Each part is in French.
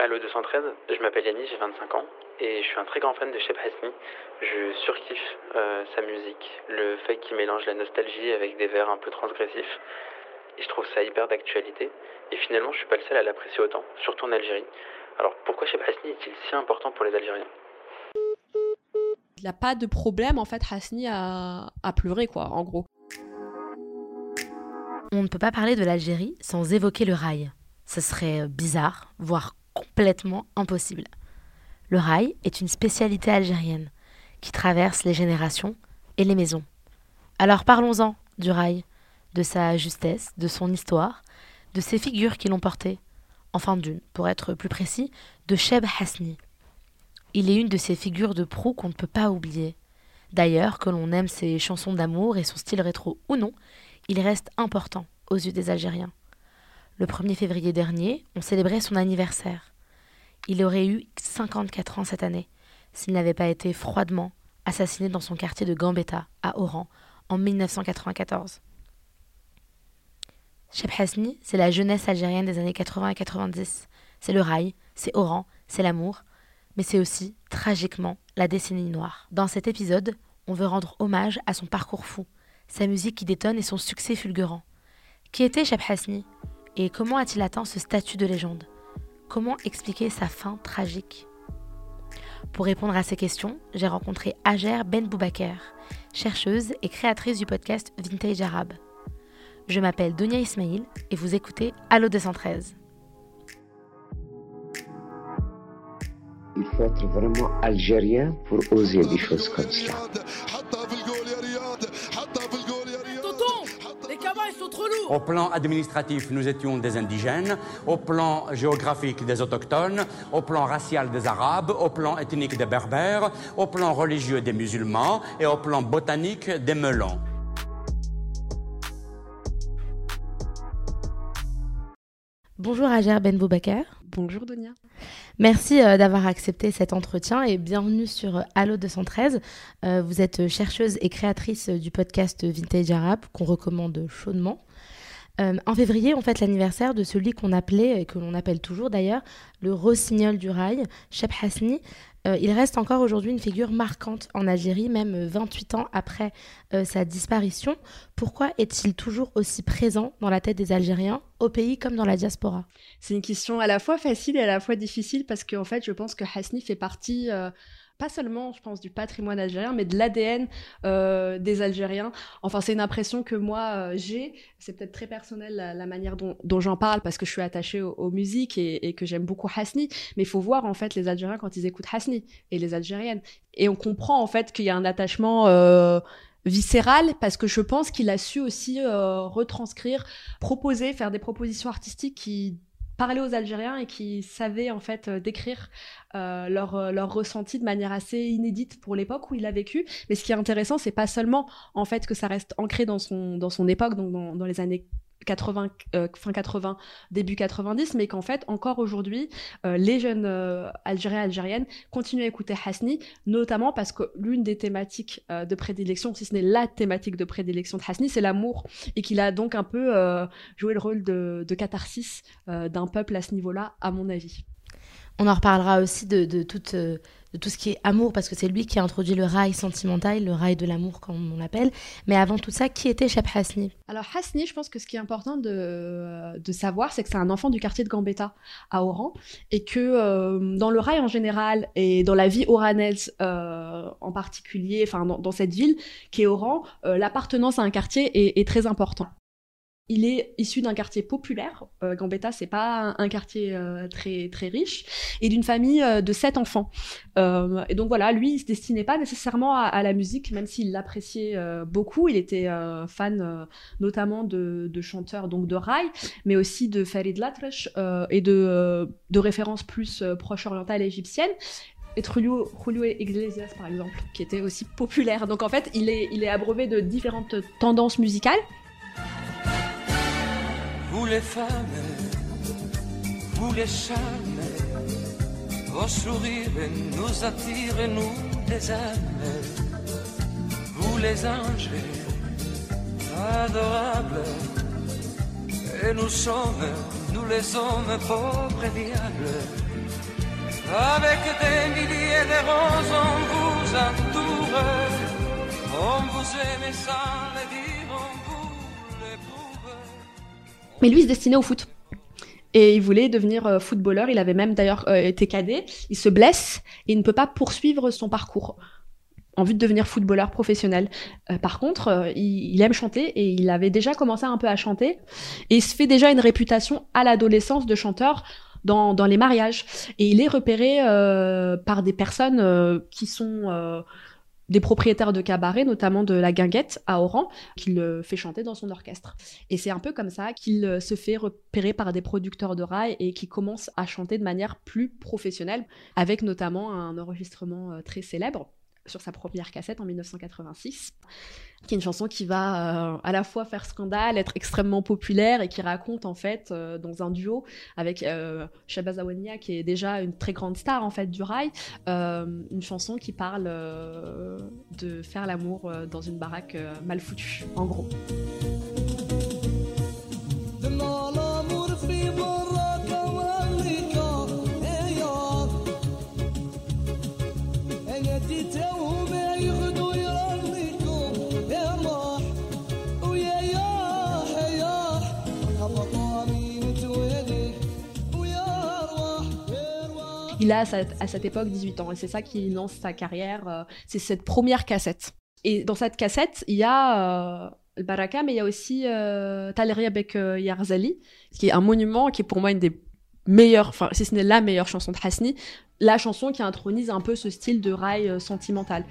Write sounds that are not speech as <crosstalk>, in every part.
Allo 213, je m'appelle Yannis, j'ai 25 ans et je suis un très grand fan de Shep Hasni. Je surkiffe euh, sa musique, le fait qu'il mélange la nostalgie avec des vers un peu transgressifs. Et je trouve ça hyper d'actualité. Et finalement, je suis pas le seul à l'apprécier autant, surtout en Algérie. Alors pourquoi Shep Hasni est-il si important pour les Algériens? Il n'a pas de problème en fait, Hasni à, à pleurer quoi, en gros. On ne peut pas parler de l'Algérie sans évoquer le rail. Ce serait bizarre, voire complètement impossible. Le rail est une spécialité algérienne qui traverse les générations et les maisons. Alors parlons-en du rail, de sa justesse, de son histoire, de ses figures qui l'ont porté, enfin d'une, pour être plus précis, de Cheb Hasni. Il est une de ces figures de proue qu'on ne peut pas oublier. D'ailleurs, que l'on aime ses chansons d'amour et son style rétro ou non, il reste important aux yeux des Algériens. Le 1er février dernier, on célébrait son anniversaire. Il aurait eu 54 ans cette année, s'il n'avait pas été froidement assassiné dans son quartier de Gambetta, à Oran, en 1994. Cheb Hasni, c'est la jeunesse algérienne des années 80 et 90. C'est le rail, c'est Oran, c'est l'amour, mais c'est aussi, tragiquement, la décennie noire. Dans cet épisode, on veut rendre hommage à son parcours fou, sa musique qui détonne et son succès fulgurant. Qui était Cheb Hasni et comment a-t-il atteint ce statut de légende? Comment expliquer sa fin tragique Pour répondre à ces questions, j'ai rencontré Ager Ben Boubaker, chercheuse et créatrice du podcast Vintage Arabe. Je m'appelle Donia Ismail et vous écoutez Allo 213. Il faut être vraiment algérien pour oser des choses comme cela. Au plan administratif, nous étions des indigènes. Au plan géographique, des autochtones. Au plan racial, des arabes. Au plan ethnique, des berbères. Au plan religieux, des musulmans. Et au plan botanique, des melons. Bonjour Ager Ben Boubaker. Bonjour Donia. Merci euh, d'avoir accepté cet entretien et bienvenue sur euh, Allo 213. Euh, vous êtes chercheuse et créatrice du podcast Vintage Arabe qu'on recommande chaudement. En février, on fête l'anniversaire de celui qu'on appelait, et que l'on appelle toujours d'ailleurs, le rossignol du rail, Cheb Hasni. il reste encore aujourd'hui une figure marquante en Algérie, même 28 ans après sa disparition. Pourquoi est-il toujours aussi présent dans la tête des Algériens, au pays comme dans la diaspora? C'est une question à la fois facile et à la fois difficile parce qu'en fait, je pense que Hasni fait partie pas seulement, je pense, du patrimoine algérien, mais de l'ADN euh, des Algériens. Enfin, c'est une impression que moi euh, j'ai. C'est peut-être très personnel la, manière dont, j'en parle parce que je suis attachée aux, musiques et, que j'aime beaucoup Hasni. Mais il faut voir en fait les Algériens quand ils écoutent Hasni et les Algériennes. Et on comprend en fait qu'il y a un attachement. Euh, viscéral parce que je pense qu'il a su aussi retranscrire, proposer, faire des propositions artistiques qui parlaient aux Algériens et qui savaient en fait euh, décrire euh, leur, euh, leur ressenti de manière assez inédite pour l'époque où il a vécu. Mais ce qui est intéressant, c'est pas seulement en fait que ça reste ancré dans son, époque, donc dans les années 80, euh, fin 80, début 90, mais qu'en fait, encore aujourd'hui, euh, les jeunes euh, Algériens Algériennes continuent à écouter Hasni, notamment parce que l'une des thématiques de prédilection, si ce n'est la thématique de prédilection de Hasni, c'est l'amour, et qu'il a donc un peu joué le rôle de, de catharsis d'un peuple à ce niveau-là, à mon avis. On en reparlera aussi de, de toute de tout ce qui est amour, parce que c'est lui qui a introduit le rail sentimental, le rail de l'amour, comme on l'appelle. Mais avant tout ça, qui était Cheb Hasni? Alors Hasni, je pense que ce qui est important de, de savoir, c'est que c'est un enfant du quartier de Gambetta, à Oran, et que euh, dans le rail en général, et dans la vie oranaise euh, en particulier, enfin dans, cette ville qui est Oran, euh, l'appartenance à un quartier est, est très important il est issu d'un quartier populaire. Euh, Gambetta, c'est pas un, quartier euh, très très riche, et d'une famille euh, de sept enfants. Euh, et donc voilà, lui, il se destinait pas nécessairement à, la musique, même s'il l'appréciait beaucoup. Il était fan notamment de, chanteurs donc de rail, mais aussi de Farid Latresh et de, de références plus proche orientales égyptiennes et Julio, Julio Iglesias par exemple, qui était aussi populaire. Donc en fait, il est, il est abreuvé de différentes tendances musicales vous les femmes, vous les charmes, vos sourires nous attirent, nous les âmes, vous les anges adorables, et nous sommes, nous les hommes pauvres et diables, Avec des milliers de roses, on vous entoure. On vous aime sans le dire, Mais lui, il se destinait au foot. Et il voulait devenir euh, footballeur. Il avait même d'ailleurs euh, été cadet. Il se blesse et il ne peut pas poursuivre son parcours en vue de devenir footballeur professionnel. Euh, par contre, il, aime chanter et il avait déjà commencé un peu à chanter. Et il se fait déjà une réputation à l'adolescence de chanteur dans, les mariages. Et il est repéré par des personnes qui sont des propriétaires de cabarets, notamment de la Guinguette à Oran, qui le fait chanter dans son orchestre. Et c'est un peu comme ça qu'il euh, se fait repérer par des producteurs de rail et qui commence à chanter de manière plus professionnelle, avec notamment un enregistrement euh, très célèbre sur sa première cassette en 1986, qui est une chanson qui va euh, à la fois faire scandale, être extrêmement populaire et qui raconte en fait euh, dans un duo avec euh, Shabazz qui est déjà une très grande star en fait du rail, euh, une chanson qui parle de faire l'amour dans une baraque mal foutue en gros. Il a à cette, époque 18 ans et c'est ça qui lance sa carrière. euh, c'est cette première cassette. Et dans cette cassette, il y a euh, Baraka, mais il y a aussi euh, Taleria Bek Yarzali, qui est un monument qui est pour moi une des meilleures, enfin si ce n'est la meilleure chanson de Hasni, la chanson qui intronise un peu ce style de rail euh, sentimental.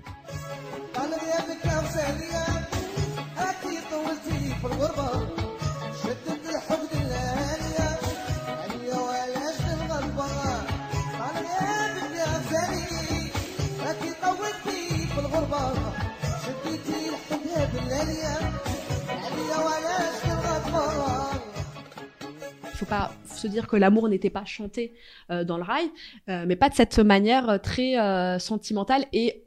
Faut pas se dire que l'amour n'était pas chanté euh, dans le rail, euh, mais pas de cette manière euh, très sentimentale et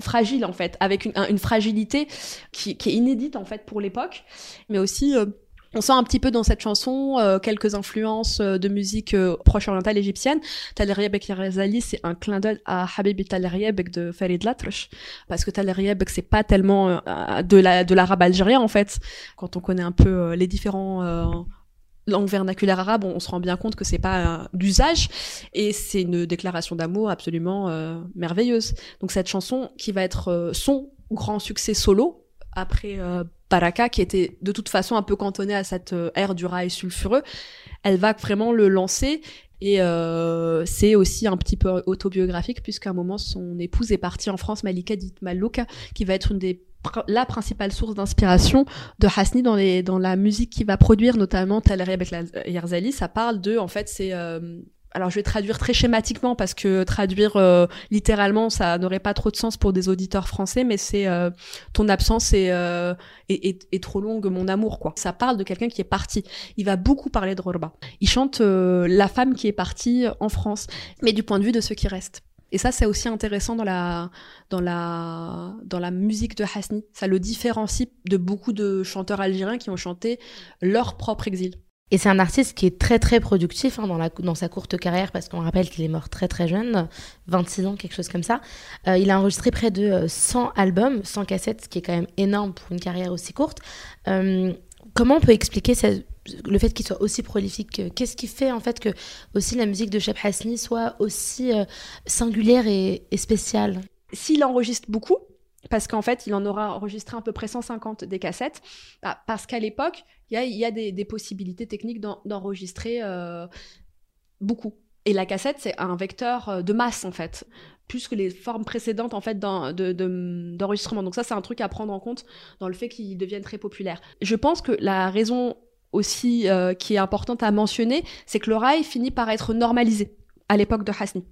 fragile en fait, avec une, un- une fragilité qui, est inédite en fait pour l'époque, mais aussi on sent un petit peu dans cette chanson quelques influences de musique euh, proche orientale égyptienne. Taleriebek Yarazali, c'est un clin d'œil à Habibi Taleriebek de Farid Latresh, parce que Taleriebek c'est pas tellement de la de l'arabe algérien en fait. Quand on connaît un peu les différents langues vernaculaires arabes, on, se rend bien compte que c'est pas euh, d'usage et c'est une déclaration d'amour absolument euh, merveilleuse. Donc cette chanson qui va être euh, son grand succès solo après euh, Baraka qui était de toute façon un peu cantonnée à cette ère du rail sulfureux, elle va vraiment le lancer et c'est aussi un petit peu autobiographique puisqu'à un moment son épouse est partie en France, Malika Dit Malouk, qui va être une des la principale source d'inspiration de Hasni dans les dans la musique qu'il va produire notamment Talari avec la Yarzali. Ça parle de en fait c'est euh, alors je vais traduire très schématiquement parce que traduire euh, littéralement ça n'aurait pas trop de sens pour des auditeurs français mais c'est euh, ton absence est, euh, est- est trop longue mon amour quoi. Ça parle de quelqu'un qui est parti. Il va beaucoup parler de Rorba. Il chante euh, la femme qui est partie en France. Mais du point de vue de ceux qui restent et ça c'est aussi intéressant dans la dans la dans la musique de Hasni ça le différencie de beaucoup de chanteurs algériens qui ont chanté leur propre exil Et c'est un artiste qui est très très productif hein, dans, la, dans sa courte carrière parce qu'on rappelle qu'il est mort très très jeune, 26 ans, quelque chose comme ça. Euh, il a enregistré près de euh, 100 albums, 100 cassettes, ce qui est quand même énorme pour une carrière aussi courte. Euh, comment on peut expliquer ce- le fait qu'il soit aussi prolifique Qu'est-ce qui fait en fait que aussi la musique de Cheb Hasni soit aussi euh, singulière et, spéciale? S'il enregistre beaucoup, parce qu'en fait, il en aura enregistré à peu près 150 des cassettes, bah, parce qu'à l'époque, il y a, des, possibilités techniques d'en- d'enregistrer euh, beaucoup. Et la cassette, c'est un vecteur euh, de masse, en fait, plus que les formes précédentes, en fait, d'en- de- d'enregistrement. Donc ça, c'est un truc à prendre en compte dans le fait qu'il devienne très populaire. Je pense que la raison aussi euh, qui est importante à mentionner, c'est que le rail finit par être normalisé à l'époque de Hasni.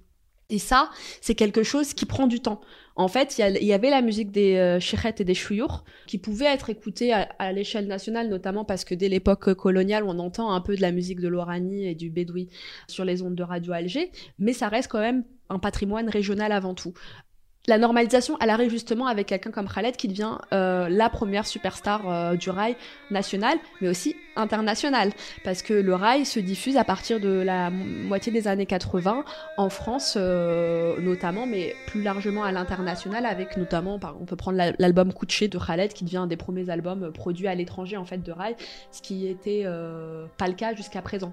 Et ça, c'est quelque chose qui prend du temps. En fait, il y, avait la musique des euh, et des chouyours qui pouvait être écoutée à, à l'échelle nationale, notamment parce que dès l'époque coloniale, on entend un peu de la musique de l'Oranie et du Bédoui sur les ondes de Radio Alger, mais ça reste quand même un patrimoine régional avant tout. La normalisation, elle arrive justement avec quelqu'un comme Khaled qui devient euh, la première superstar euh, du rail national, mais aussi international, parce que le rail se diffuse à partir de la moitié des années 80 en France euh, notamment, mais plus largement à l'international, avec notamment, on peut prendre la- l'album Couché de Khaled qui devient un des premiers albums produits à l'étranger en fait de rail, ce qui était pas le cas jusqu'à présent.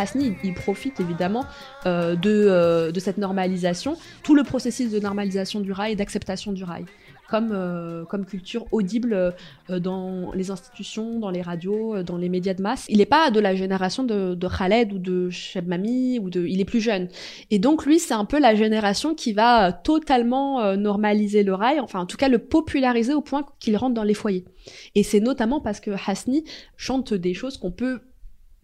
Hasni, il profite évidemment euh, de, euh, de cette normalisation, tout le processus de normalisation du rail et d'acceptation du rail, comme, euh, culture audible dans les institutions, dans les radios, dans les médias de masse. Il n'est pas de la génération de, Khaled ou de Cheb Mami, ou de, il est plus jeune. Et donc lui, c'est un peu la génération qui va totalement normaliser le rail, enfin en tout cas le populariser au point qu'il rentre dans les foyers. Et c'est notamment parce que Hasni chante des choses qu'on peut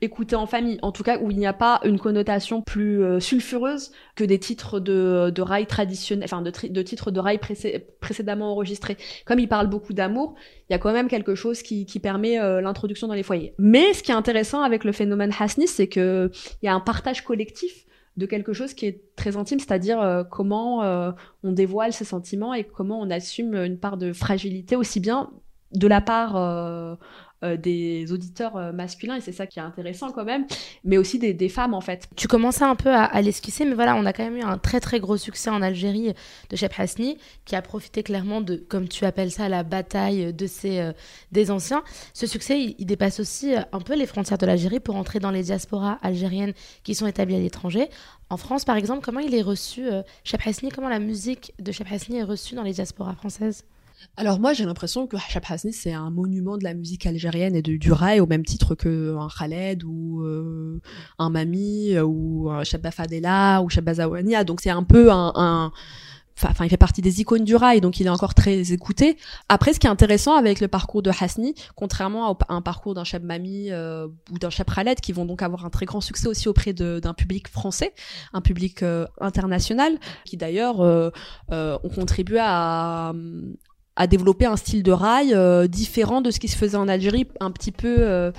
écouter en famille, en tout cas où il n'y a pas une connotation plus euh, sulfureuse que des titres de, de rail traditionnels, enfin de, titres de rail précé- précédemment enregistrés. Comme il parle beaucoup d'amour, il y a quand même quelque chose qui, permet euh, l'introduction dans les foyers. Mais ce qui est intéressant avec le phénomène Hasni, c'est que il y a un partage collectif de quelque chose qui est très intime, c'est-à-dire euh, comment on dévoile ses sentiments et comment on assume une part de fragilité aussi bien de la part euh, des auditeurs euh, masculins, et c'est ça qui est intéressant quand même, mais aussi des, femmes en fait. Tu commençais un peu à, l'esquisser, mais voilà, on a quand même eu un très très gros succès en Algérie de Cheb Hasni, qui a profité clairement de, comme tu appelles ça, la bataille de euh, des anciens. Ce succès, il, dépasse aussi un peu les frontières de l'Algérie pour entrer dans les diasporas algériennes qui sont établies à l'étranger. En France, par exemple, comment il est reçu, euh, Cheb Hasni, comment la musique de Cheb Hasni est reçue dans les diasporas françaises? Alors moi j'ai l'impression que Cheb Hasni c'est un monument de la musique algérienne et de, du rail au même titre que un Khaled ou euh, un Mami euh, ou un Shabba Fadela ou Shabba Zawania, donc c'est un peu un, un Enfin, il fait partie des icônes du rail, donc il est encore très écouté. Après, ce qui est intéressant avec le parcours de Hasni, contrairement à un parcours d'un Cheb Mami euh, ou d'un Cheb Khaled, qui vont donc avoir un très grand succès aussi auprès d'un public français, un public euh, international, qui d'ailleurs euh, euh, ont contribué à, à développer un style de rail euh, différent de ce qui se faisait en Algérie, un petit peu euh,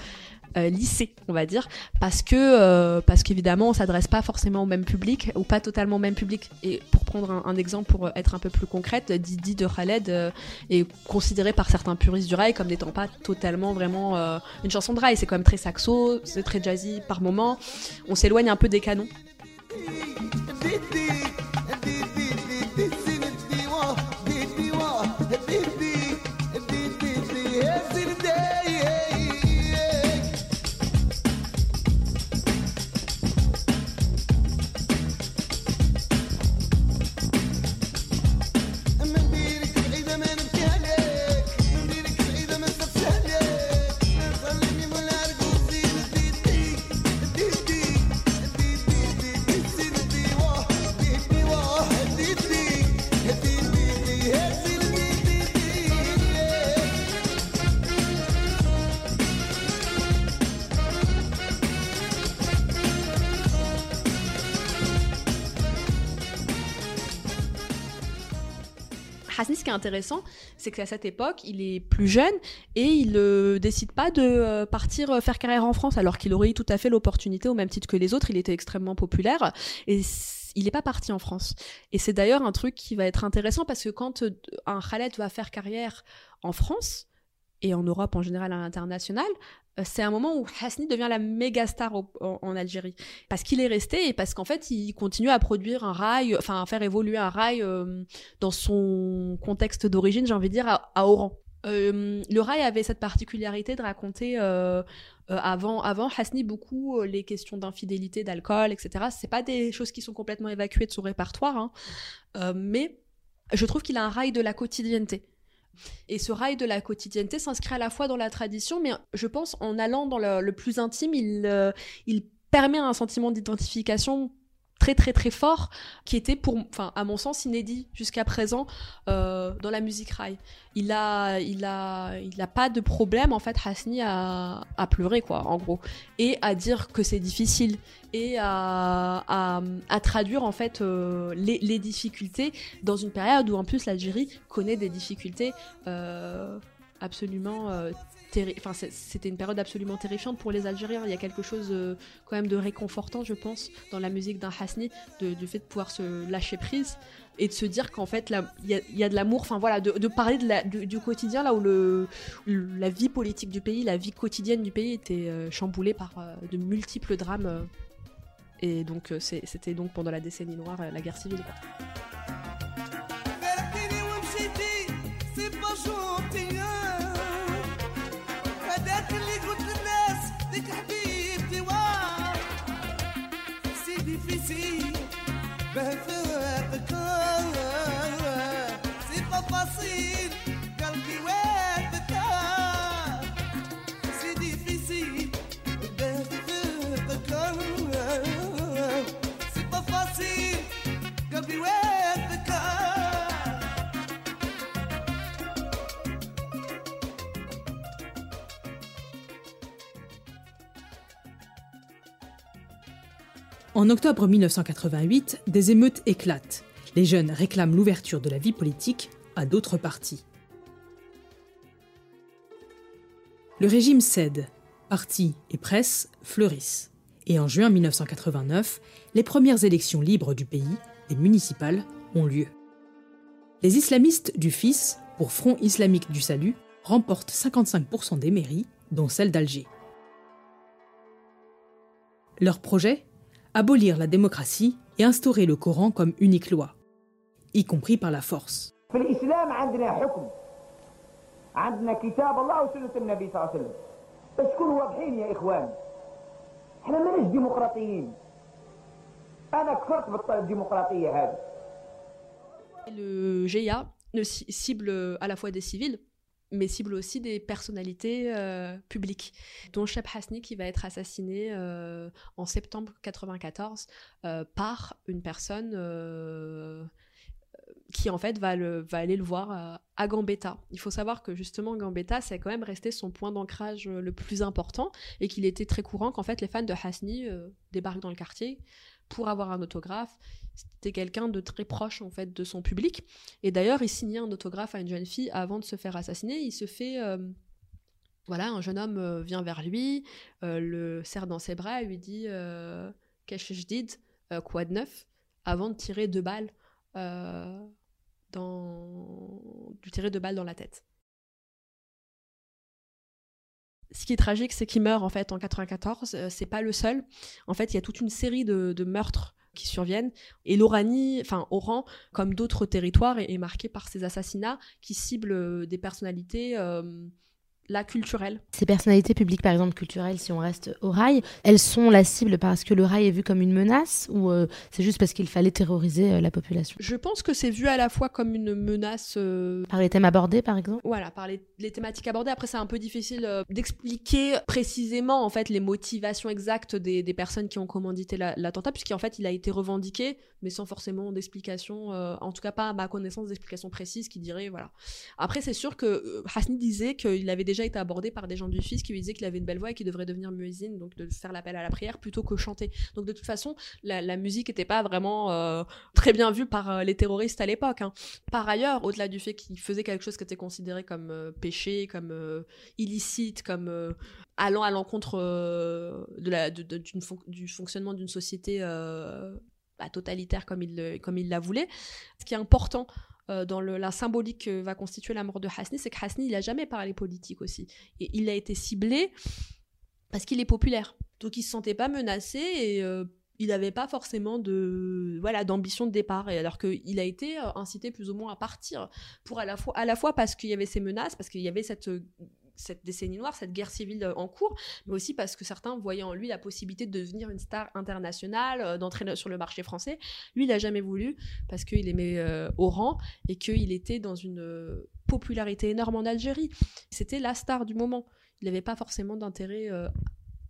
euh, lissé, on va dire, parce que parce qu'évidemment on s'adresse pas forcément au même public ou pas totalement au même public. Et pour prendre un, exemple pour être un peu plus concrète, Didi de Khaled est considéré par certains puristes du rail comme n'étant pas totalement vraiment une chanson de rail. C'est quand même très saxo, c'est très jazzy par moment. On s'éloigne un peu des canons. Intéressant, c'est qu'à cette époque, il est plus jeune et il ne décide pas de euh, partir euh, faire carrière en France, alors qu'il aurait eu tout à fait l'opportunité, au même titre que les autres. Il était extrêmement populaire et il n'est pas parti en France. Et c'est d'ailleurs un truc qui va être intéressant parce que quand euh, un Khaled va faire carrière en France, et en Europe en général à l'international, euh, c'est un moment où Hasni devient la méga star en, Algérie. Parce qu'il est resté et parce qu'en fait, il continue à produire un rail, enfin, à faire évoluer un rail euh, dans son contexte d'origine, j'ai envie de dire, à, Oran. Euh, le rail avait cette particularité de raconter euh, euh, avant, avant Hasni beaucoup euh, les questions d'infidélité, d'alcool, etc. C'est pas des choses qui sont complètement évacuées de son répertoire, hein. Euh, mais je trouve qu'il a un rail de la quotidienneté. Et ce rail de la quotidienneté s'inscrit à la fois dans la tradition, mais je pense en allant dans le, plus intime, euh, il permet un sentiment d'identification très très très fort qui était pour enfin à mon sens inédit jusqu'à présent euh, dans la musique rail il a a pas de problème en fait Hasni à, pleurer quoi en gros et à dire que c'est difficile et à, traduire en fait euh, les, difficultés dans une période où en plus l'Algérie connaît des difficultés euh, absolument enfin c'était une période absolument terrifiante pour les Algériens il y a quelque chose euh, quand même de réconfortant je pense dans la musique d'un Hasni de- du fait de pouvoir se lâcher prise et de se dire qu'en fait il y, a- de l'amour enfin voilà de, parler du, quotidien là où la vie politique du pays la vie quotidienne du pays était euh, chamboulée par euh, de multiples drames et donc c'était donc pendant la décennie noire la guerre civile. En octobre 1988, des émeutes éclatent. Les jeunes réclament l'ouverture de la vie politique à d'autres partis. Le régime cède. Partis et presse fleurissent. Et en juin 1989, les premières élections libres du pays, les municipales, ont lieu. Les islamistes du FIS, pour Front islamique du salut, remportent 55% des mairies, dont celle d'Alger. Leur projet? abolir la démocratie et instaurer le Coran comme unique loi, y compris par la force. Le GIA ne cible à la fois des civils, mais cible aussi des personnalités euh, publiques, dont Cheb Hasni qui va être assassiné euh, en septembre 94 euh, par une personne euh, qui en fait va, le, va aller le voir à, Gambetta. Il faut savoir que justement Gambetta, c'est quand même resté son point d'ancrage le plus important et qu'il était très courant qu'en fait les fans de Hasni débarquent dans le quartier pour avoir un autographe. C'était quelqu'un de très proche en fait de son public. Et d'ailleurs, il signait un autographe à une jeune fille avant de se faire assassiner. Il se fait euh, voilà, un jeune homme euh, vient vers lui, euh, le serre dans ses bras et lui dit Qu'est-ce que je dis? Quoi de neuf avant de tirer deux balles dans du tirer deux balles dans la tête. Ce qui est tragique, c'est qu'il meurt en fait en 94. Euh, c'est pas le seul. En fait, il y a toute une série de meurtres qui surviennent. Et l'Oranie, enfin Oran, comme d'autres territoires, est, est marqué par ces assassinats qui ciblent euh, des personnalités là culturelles. Ces personnalités publiques, par exemple culturelles, si on reste au rail, elles sont la cible parce que le rail est vu comme une menace ou euh, c'est juste parce qu'il fallait terroriser euh, la population? Je pense que c'est vu à la fois comme une menace euh, Par les thèmes abordés, par exemple? Voilà, par les, les thématiques abordées. Après, c'est un peu difficile d'expliquer précisément en fait les motivations exactes des, des personnes qui ont commandité la- l'attentat, puisqu'en fait, il a été revendiqué, mais sans forcément d'explication, en tout cas pas à ma connaissance d'explication précise qui dirait voilà. Après, c'est sûr que Hasni disait qu'il avait déjà été abordé par des gens du fils qui lui disaient qu'il avait une belle voix et qu'il devrait devenir muezzin, donc de faire l'appel à la prière plutôt que chanter. Donc de toute façon, la, musique n'était pas vraiment euh, très bien vue par euh, les terroristes à l'époque. hein. Par ailleurs, au-delà du fait qu'il faisait quelque chose qui était considéré comme euh, péché, comme illicite, comme allant à l'encontre de de- du fonctionnement d'une société bah, totalitaire comme il, comme il la voulait, ce qui est important euh, dans le- la symbolique que va constituer la mort de Hasni, c'est que Hasni, il a jamais parlé politique aussi. Et il a été ciblé parce qu'il est populaire. Donc il se sentait pas menacé et euh, il n'avait pas forcément de voilà d'ambition de départ. Et alors qu'il a été euh, incité plus ou moins à partir pour à la fois à la fois parce qu'il y avait ces menaces, parce qu'il y avait cette cette décennie noire, cette guerre civile euh, en cours, mais aussi parce que certains voyaient en lui la possibilité de devenir une star internationale, euh, d'entrer sur le marché français. Lui, il n'a jamais voulu parce qu'il aimait euh, Oran et qu'il était dans une euh, popularité énorme en Algérie. C'était la star du moment. Il n'avait pas forcément d'intérêt,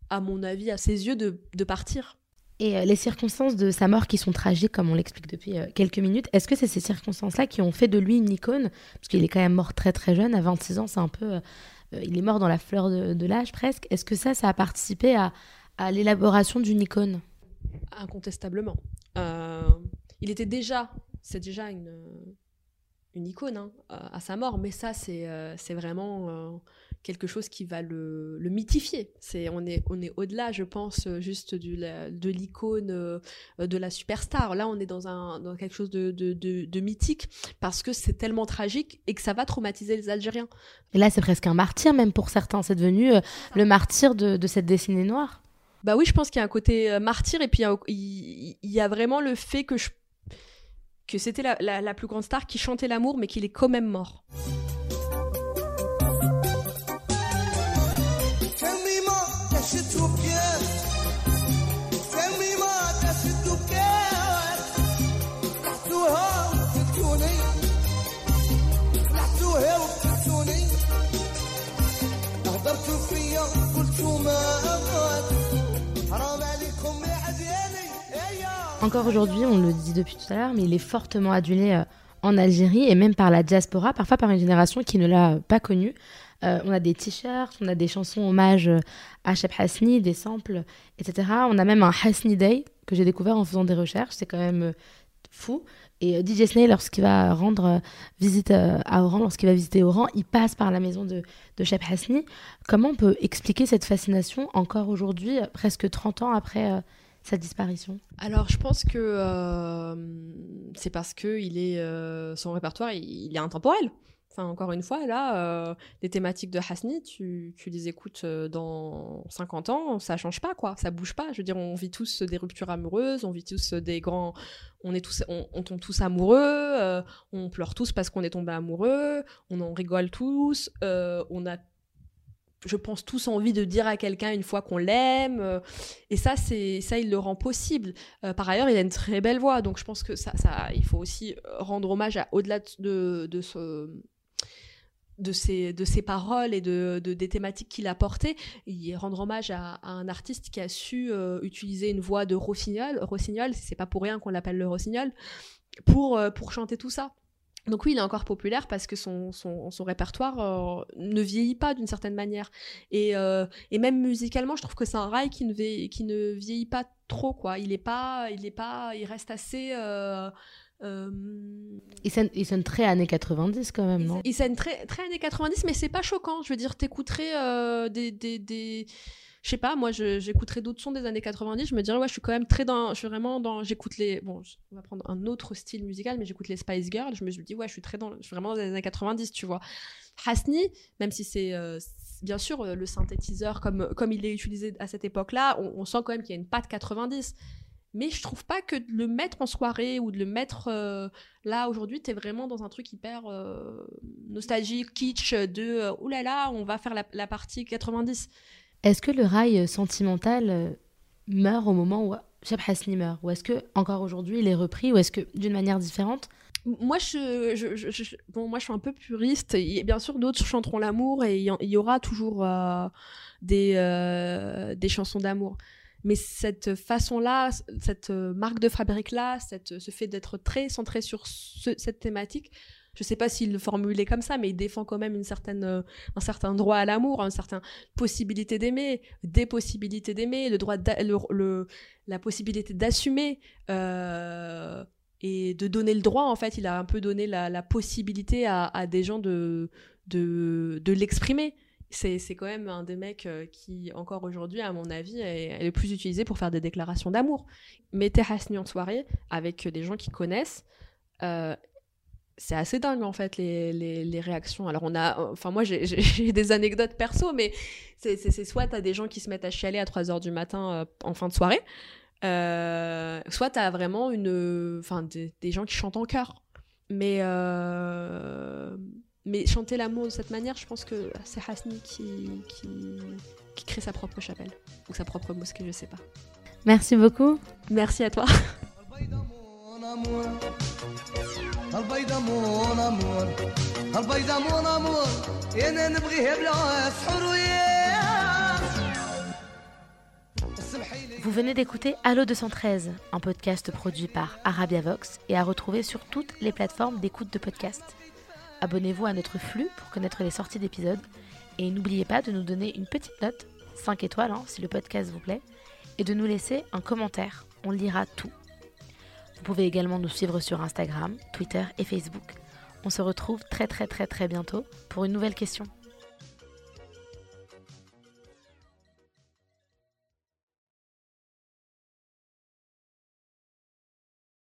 à mon avis, à ses yeux, de, de partir. Et les circonstances de sa mort qui sont tragiques, comme on l'explique depuis quelques minutes, est-ce que c'est ces circonstances-là qui ont fait de lui une icône? Parce qu'il est quand même mort très très jeune, à 26 ans, c'est un peu... euh, euh, il est mort dans la fleur de, l'âge presque. Est-ce que ça, ça a participé à, l'élaboration d'une icône? Incontestablement. Euh, il était déjà, c'est déjà une, icône hein, à à sa mort, mais ça, c'est euh, vraiment euh, quelque chose qui va le, le mythifier. C'est, on est, on est au-delà, je pense, euh, juste du, la- de l'icône euh, de la superstar. Là, on est dans, un, dans quelque chose de, de, de- de mythique parce que c'est tellement tragique et que ça va traumatiser les Algériens. Et là, c'est presque un martyr, même pour certains. C'est devenu euh, le martyr de, de cette décennie noire. Bah oui, je pense qu'il y a un côté martyr et puis il y a- il, il y a vraiment le fait que je que c'était la, la, la plus grande star qui chantait l'amour mais qu'il est quand même mort. Encore aujourd'hui, on le dit depuis tout à l'heure, mais il est fortement adulé euh, en Algérie et même par la diaspora, parfois par une génération qui ne l'a pas connu. Euh, on a des t-shirts, on a des chansons hommage euh, à Cheb Hasni, des samples, etc. On a même un Hasni Day que j'ai découvert en faisant des recherches. C'est quand même fou. Et euh, DJ Snay, lorsqu'il va rendre euh, visite euh, à Oran, lorsqu'il va visiter Oran, il passe par la maison de, de Cheb Hasni. Comment on peut expliquer cette fascination encore aujourd'hui, presque 30 ans après sa disparition? Alors je pense que c'est parce que il est son répertoire il est intemporel. Enfin encore une fois là euh, les thématiques de Hasni tu, tu les écoutes euh, dans 50 ans ça change pas quoi. Ça bouge pas. Je veux dire on vit tous des ruptures amoureuses on vit tous des grands on est tous on, tombe tous amoureux euh, on pleure tous parce qu'on est tombé amoureux on en rigole tous euh, on a je pense tous envie de dire à quelqu'un une fois qu'on l'aime euh, et ça c'est ça il le rend possible. Euh, par ailleurs, il a une très belle voix, donc je pense que ça, ça il faut aussi euh, rendre hommage à au-delà de, de, de ce de ses, de ses paroles et de, de- des thématiques qu'il a portées, et rendre hommage à, un artiste qui a su euh, utiliser une voix de rossignol, rossignol, c'est pas pour rien qu'on l'appelle le rossignol, pour, euh, pour chanter tout ça. Donc oui, il est encore populaire parce que son, son, son répertoire euh, ne vieillit pas d'une certaine manière. Et, et même musicalement, je trouve que c'est un rail qui ne, vie- qui ne vieillit pas trop, quoi. Il est pas, il est pas, il reste assez. Euh, il sonne, il sonne très années 90 quand même, non il sonne très, très années 90, mais c'est pas choquant. Je veux dire, t'écouterais euh, des, des, des... Je sais pas, moi, j'écouterais d'autres sons des années 90. Je me dirais, ouais, je suis quand même très dans. Je suis vraiment dans. J'écoute les. Bon, on va prendre un autre style musical, mais j'écoute les Spice Girls. Je me dis, ouais, je suis très dans. Je suis vraiment dans les années 90, tu vois. Hasni, même si c'est. euh, bien sûr, euh, le synthétiseur, comme, comme il est utilisé à cette époque-là, on, on sent quand même qu'il y a une patte 90. Mais je trouve pas que de le mettre en soirée ou de le mettre euh, là aujourd'hui, t'es vraiment dans un truc hyper euh, nostalgique, kitsch, de euh, oulala, là là, on va faire la, la partie 90. Est-ce que le rail sentimental meurt au moment où Cheb Hasni meurt? Ou est-ce que encore aujourd'hui il est repris? Ou est-ce que d'une manière différente? Moi, je, je, je- je- bon, moi, je suis un peu puriste. Et bien sûr, d'autres chanteront l'amour et il y, aura toujours euh, des, euh, des chansons d'amour. Mais cette façon-là, cette euh, marque de fabrique-là, ce fait d'être très centré sur ce- cette thématique, je sais pas s'il le formulait comme ça, mais il défend quand même euh, un certain droit à l'amour, une certaine possibilité d'aimer, des possibilités d'aimer, le droit, la possibilité d'assumer. euh, et de donner le droit, en fait, il a un peu donné la, possibilité à, des gens de l'exprimer. C'est, c'est quand même un des mecs euh, qui, encore aujourd'hui, à mon avis, est, le plus utilisé pour faire des déclarations d'amour. Mettez Hasni en soirée avec des gens qui connaissent. euh, c'est assez dingue en fait les, les, réactions. Alors on a, enfin moi j'ai <laughs> des anecdotes perso, mais c'est soit t'as des gens qui se mettent à chialer à 3h du matin euh, en fin de soirée, euh, soit t'as vraiment une, enfin des, gens qui chantent en chœur. Mais euh, mais chanter l'amour de cette manière, je pense que c'est Hasni qui, qui, crée sa propre chapelle, ou sa propre mosquée, je sais pas. Merci beaucoup. Merci à toi. Vous venez d'écouter Allo 213, un podcast produit par Arabia Vox et à retrouver sur toutes les plateformes d'écoute de podcasts. Abonnez-vous à notre flux pour connaître les sorties d'épisodes et n'oubliez pas de nous donner une petite note, 5 étoiles hein, si le podcast vous plaît, et de nous laisser un commentaire. On lira tout. Vous pouvez également nous suivre sur Instagram, Twitter et Facebook. On se retrouve très très très très bientôt pour une nouvelle question.